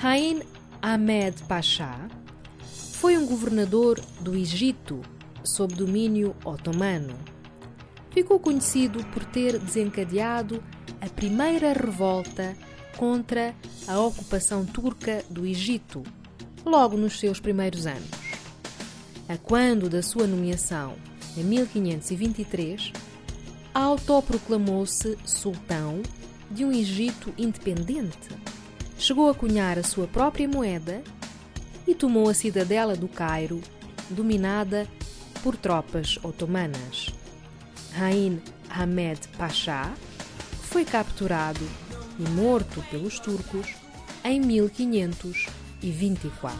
Hain Ahmed Pasha foi um governador do Egito sob domínio otomano. Ficou conhecido por ter desencadeado a primeira revolta contra a ocupação turca do Egito, logo nos seus primeiros anos. A quando da sua nomeação, em 1523, autoproclamou-se sultão de um Egito independente. Chegou a cunhar a sua própria moeda e tomou a cidadela do Cairo, dominada por tropas otomanas. Hain Ahmed Pasha foi capturado e morto pelos turcos em 1524.